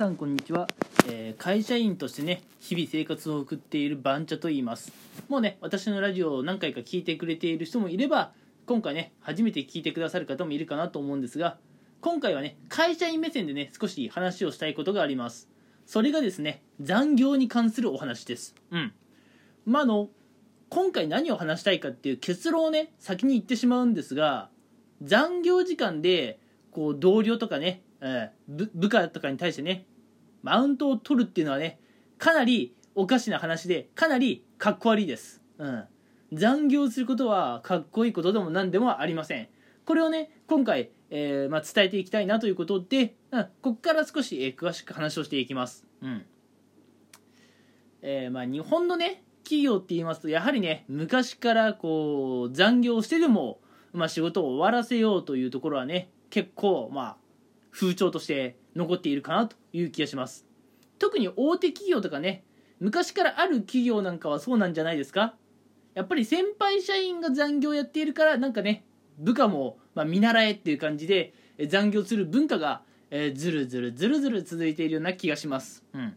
さんこんにちは、えー会社員としてね日々生活を送っている番茶と言います。もうね私のラジオを何回か聞いてくれている人もいれば今回ね初めて聞いてくださる方もいるかなと思うんですが今回はね会社員目線でね少し話をしたいことがあります。それがですね残業に関するお話です。うん。まあの今回何を話したいかっていう結論をね先に言ってしまうんですが残業時間でこう同僚とかね、えー部下とかに対してねマウントを取るっていうのはねかなりおかしな話でかなりかっこ悪いです、うん、残業することはかっこいいことでも何でもありません。これをね今回、えーまあ、伝えていきたいなということで、うん、ここから少し、えー詳しく話をしていきます、うん。えーまあ、日本のね企業って言いますとやはりね昔からこう残業してでも、まあ、仕事を終わらせようというところはね結構まあ風潮として残っているかなという気がします。特に大手企業とかね昔からある企業なんかはそうなんじゃないですか。やっぱり先輩社員が残業やっているからなんかね部下もま見習えっていう感じで残業する文化が、えーずるずるずるずる続いているような気がします、うん、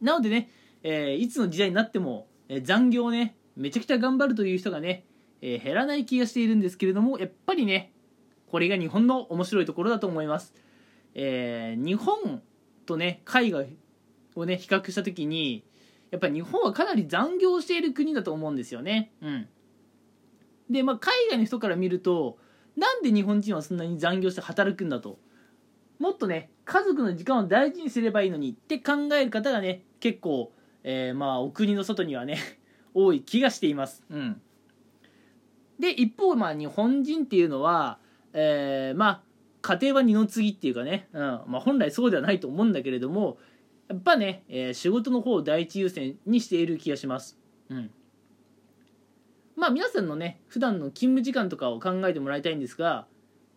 なのでね、えーいつの時代になっても、え残業をねめちゃくちゃ頑張るという人がね、え減らない気がしているんですけれどもやっぱりねこれが日本の面白いところだと思います、えー日本とね海外をね比較した時にやっぱり日本はかなり残業している国だと思うんですよね。うん。でまあ海外の人から見るとなんで日本人はそんなに残業して働くんだと。もっとね家族の時間を大事にすればいいのにって考える方がね結構、えーまあお国の外にはね 多い気がしています。うん。で一方まあ日本人っていうのは、えーまあ家庭は二の次っていうかね、うん。まあ、本来そうではないと思うんだけれどもやっぱね、えー仕事の方を第一優先にしている気がします。うん。まあ皆さんのね普段の勤務時間とかを考えてもらいたいんですが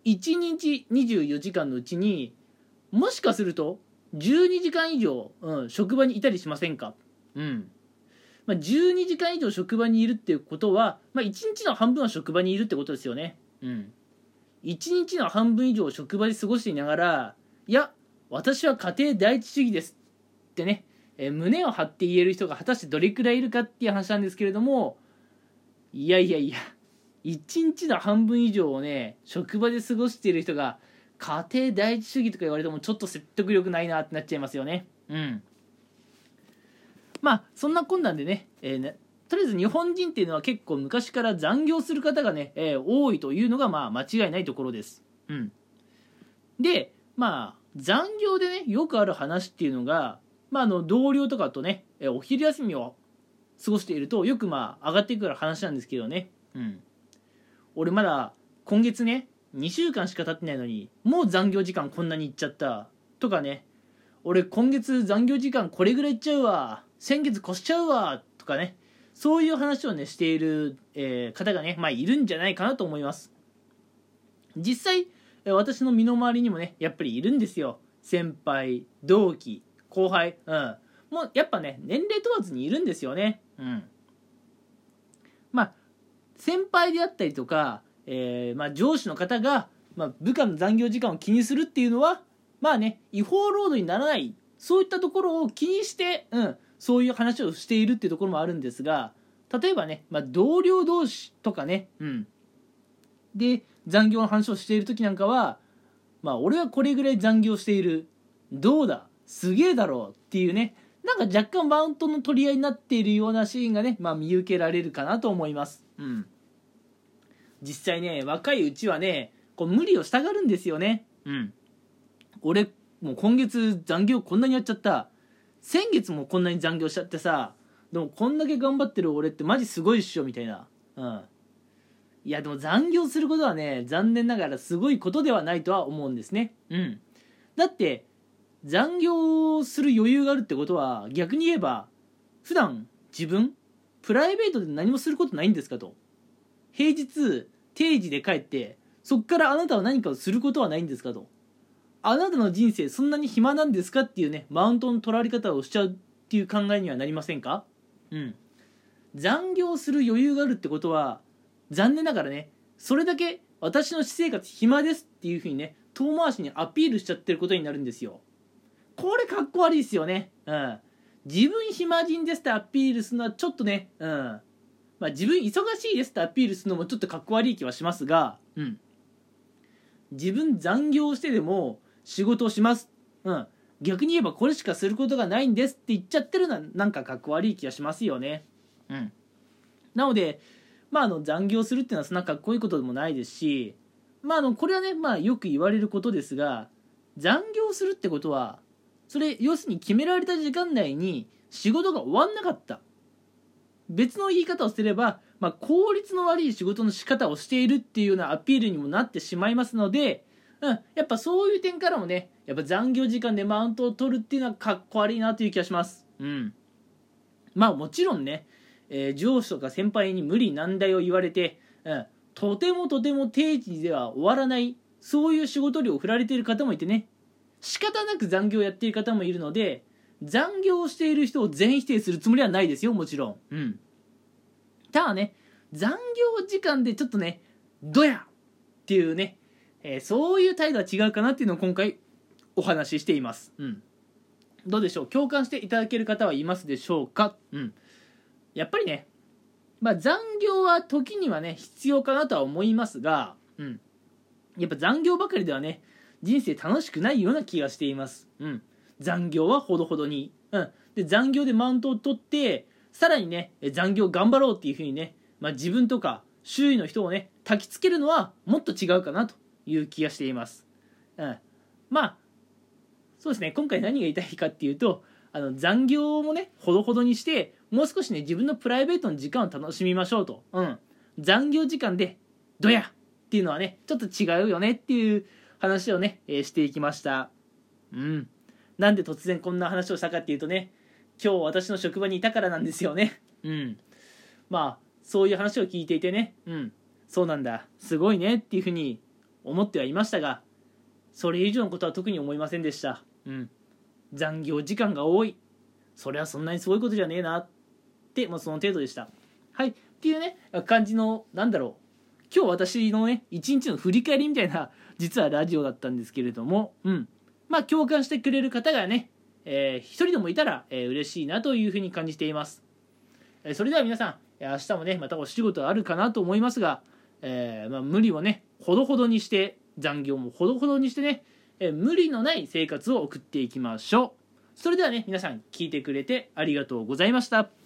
1日24時間のうちにもしかすると12時間以上、うん、職場にいたりしませんか？うん。まあ、12時間以上職場にいるっていうことは、まあ、1日の半分は職場にいるってことですよね。うん。1日の半分以上職場で過ごしていながらいや私は家庭第一主義ですってね、えー胸を張って言える人が果たしてどれくらいいるかっていう話なんですけれどもいやいやいや1日の半分以上をね職場で過ごしている人が家庭第一主義とか言われてもちょっと説得力ないなってなっちゃいますよね。うん。まあそんな困難でね,、えーねとりあえず日本人っていうのは結構昔から残業する方がね、えー多いというのがまあ間違いないところです。うん。でまあ残業でねよくある話っていうのが、まあ、あの同僚とかとねえーお昼休みを過ごしているとよくまあ上がってくる話なんですけどね。うん。俺まだ今月ね2週間しか経ってないのにもう残業時間こんなにいっちゃった。とかね。俺今月残業時間これぐらいいっちゃうわ。先月越しちゃうわ。とかね。そういう話をねしている、えー方がねまあいるんじゃないかなと思います。実際私の身の回りにもねやっぱりいるんですよ。先輩同期後輩。うん。もうやっぱね年齢問わずにいるんですよね。うん。まあ先輩であったりとか、えーまあ、上司の方が、まあ、部下の残業時間を気にするっていうのはまあね違法労働にならない。そういったところを気にして、うん、そういう話をしているっていうところもあるんですが例えばね、まあ、同僚同士とかね、うん、で残業の話をしている時なんかはまあ俺はこれぐらい残業している。どうだ？すげえだろうっていうね。なんか若干マウントの取り合いになっているようなシーンがね、まあ、見受けられるかなと思います。うん。実際ね若いうちはねこう無理をしたがるんですよね。うん。俺もう今月残業こんなにやっちゃった先月もこんなに残業しちゃってさでもこんだけ頑張ってる俺ってマジすごいっしょみたいな。うん。いやでも残業することはね残念ながらすごいことではないとは思うんですね。うん。だって残業する余裕があるってことは逆に言えば普段自分プライベートで何もすることないんですかと。平日定時で帰ってそっからあなたは何かをすることはないんですかと。あなたの人生そんなに暇なんですかっていうねマウントの取られ方をしちゃうっていう考えにはなりませんか？うん。残業する余裕があるってことは残念ながらねそれだけ私の私生活暇ですっていうふうにね遠回しにアピールしちゃってることになるんですよ。これかっこ悪いですよね。うん。自分暇人ですってアピールするのはちょっとねうん。まあ自分忙しいですってアピールするのもちょっとかっこ悪い気はしますがうん。自分残業してでも仕事をします。うん。逆に言えばこれしかすることがないんですって言っちゃってるのはなんかかっこ悪い気がしますよね。うん。なのでまああの残業するっていうのはそんなかっこいいことでもないですしまああのこれはねまあよく言われることですが残業するってことはそれ要するに決められた時間内に仕事が終わんなかった。別の言い方をすれば、まあ、効率の悪い仕事の仕方をしているっていうようなアピールにもなってしまいますので、うん、やっぱそういう点からもねやっぱ残業時間でマウントを取るっていうのはかっこ悪いなという気がします。うん。まあもちろんね、えー、上司とか先輩に無理難題を言われて、うん、とてもとても定時では終わらないそういう仕事量を振られている方もいてね仕方なく残業をやっている方もいるので残業をしている人を全否定するつもりはないですよもちろん。うん。ただね残業時間でちょっとねどやっていうね、えー、そういう態度は違うかなっていうのを今回お話ししています。うん。どうでしょう？共感していただける方はいますでしょうか？うん。やっぱりねまあ残業は時にはね必要かなとは思いますがうん。やっぱ残業ばかりではね人生楽しくないような気がしています。うん。残業はほどほどに。うん。で、残業でマウントを取って、さらにね、残業頑張ろうっていうふうにね、まあ、自分とか周囲の人をね、焚きつけるのはもっと違うかなという気がしています。うん。まあ、そうですね、今回何が言いたいかっていうと、あの残業もね、ほどほどにして、もう少しね、自分のプライベートの時間を楽しみましょうと。うん。残業時間で、どやっていうのはね、ちょっと違うよねっていう話をね、えー、していきました。うん。なんで突然こんな話をしたかっていうとね今日私の職場にいたからなんですよねうんまあそういう話を聞いていてねうんそうなんだすごいねっていうふうに思ってはいましたがそれ以上のことは特に思いませんでした。うん。残業時間が多い。それはそんなにすごいことじゃねえなってもうその程度でした。はい。っていうね感じのなんだろう。今日私のね一日の振り返りみたいな実はラジオだったんですけれども。うん。まあ、共感してくれる方がね、えー、一人でもいたら、えー、嬉しいなというふうに感じています。えー、それでは皆さん、明日もね、またお仕事あるかなと思いますが、えー、まあ、無理をね、ほどほどにして、残業もほどほどにしてね、えー、無理のない生活を送っていきましょう。それではね、皆さん聞いてくれてありがとうございました。